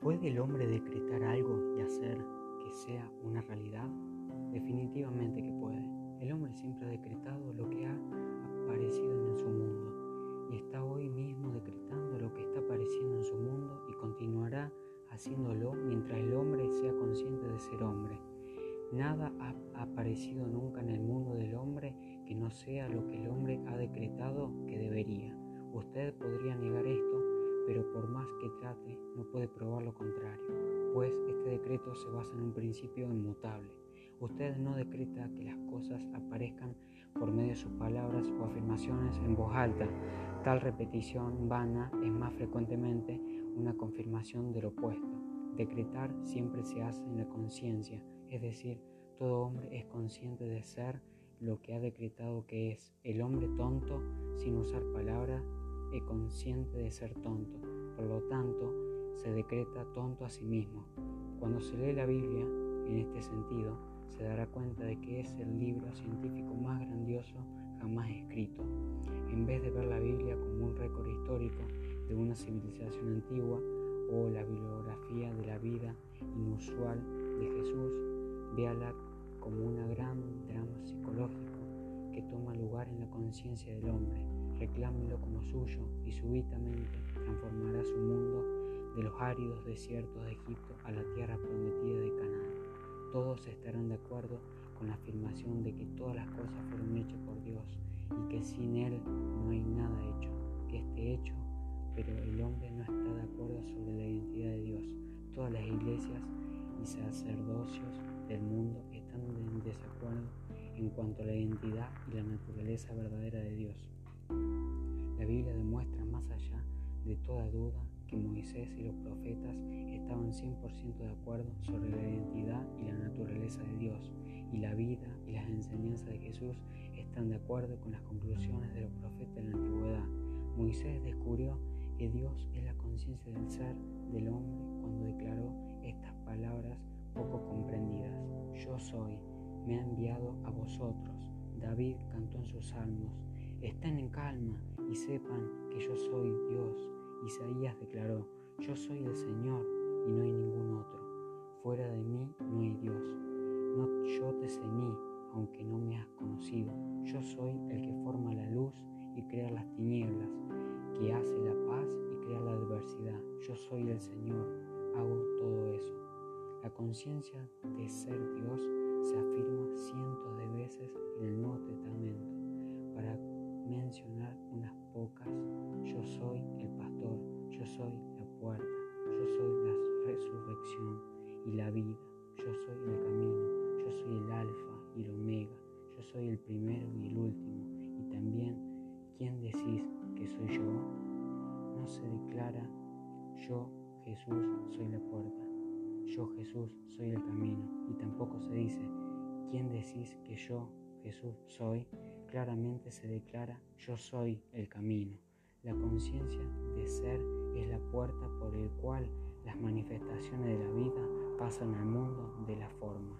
¿Puede el hombre decretar algo y hacer que sea una realidad? Definitivamente que puede. El hombre siempre ha decretado lo que ha aparecido en su mundo y está hoy mismo decretando lo que está apareciendo en su mundo y continuará haciéndolo mientras el hombre sea consciente de ser hombre. Nada ha aparecido nunca en el mundo del hombre que no sea lo que el hombre ha decretado que debería. Usted podría negar esto, pero por más que trate, no puede probar lo contrario, pues este decreto se basa en un principio inmutable. Usted no decreta que las cosas aparezcan por medio de sus palabras o afirmaciones en voz alta. Tal repetición vana es más frecuentemente una confirmación del opuesto. Decretar siempre se hace en la conciencia, es decir, todo hombre es consciente de ser lo que ha decretado que es. El hombre tonto, sin usar palabras, es consciente de ser tonto. Por lo tanto, se decreta tonto a sí mismo. Cuando se lee la Biblia, en este sentido, se dará cuenta de que es el libro científico más grandioso jamás escrito. En vez de ver la Biblia como un récord histórico de una civilización antigua o la bibliografía de la vida inusual de Jesús, véala como un gran drama psicológico que toma lugar en la conciencia del hombre. Reclámelo como suyo y súbitamente transformará su mundo de los áridos desiertos de Egipto a la tierra prometida de Canaán. Todos estarán de acuerdo con la afirmación de que todas las cosas fueron hechas por Dios y que sin Él no hay nada hecho, que esté hecho, pero el hombre no está de acuerdo sobre la identidad de Dios. Todas las iglesias y sacerdocios del mundo están en desacuerdo en cuanto a la identidad y la naturaleza verdadera de Dios. Biblia demuestra más allá de toda duda que Moisés y los profetas estaban 100% de acuerdo sobre la identidad y la naturaleza de Dios, y la vida y las enseñanzas de Jesús están de acuerdo con las conclusiones de los profetas de la antigüedad. Moisés descubrió que Dios es la conciencia del ser del hombre cuando declaró estas palabras poco comprendidas. Yo soy, me ha enviado a vosotros. David cantó en sus salmos, estén en calma y sepan que yo soy Dios. Isaías declaró, yo soy el Señor y no hay ningún otro. Fuera de mí no hay Dios. No yo te ceñí, aunque no me has conocido. Yo soy el que forma la luz y crea las tinieblas, que hace la paz y crea la adversidad. Yo soy el Señor, hago todo eso. La conciencia de ser Dios se afirma cientos de veces yo soy la resurrección y la vida, yo soy el camino, yo soy el alfa y el omega, yo soy el primero y el último. Y también, ¿quién decís que soy yo? No se declara yo, Jesús, soy la puerta. Yo, Jesús, soy el camino. Y tampoco se dice, ¿quién decís que yo, Jesús, soy? Claramente se declara, yo soy el camino. La conciencia de ser es la puerta por el cual las manifestaciones de la vida pasan al mundo de la forma.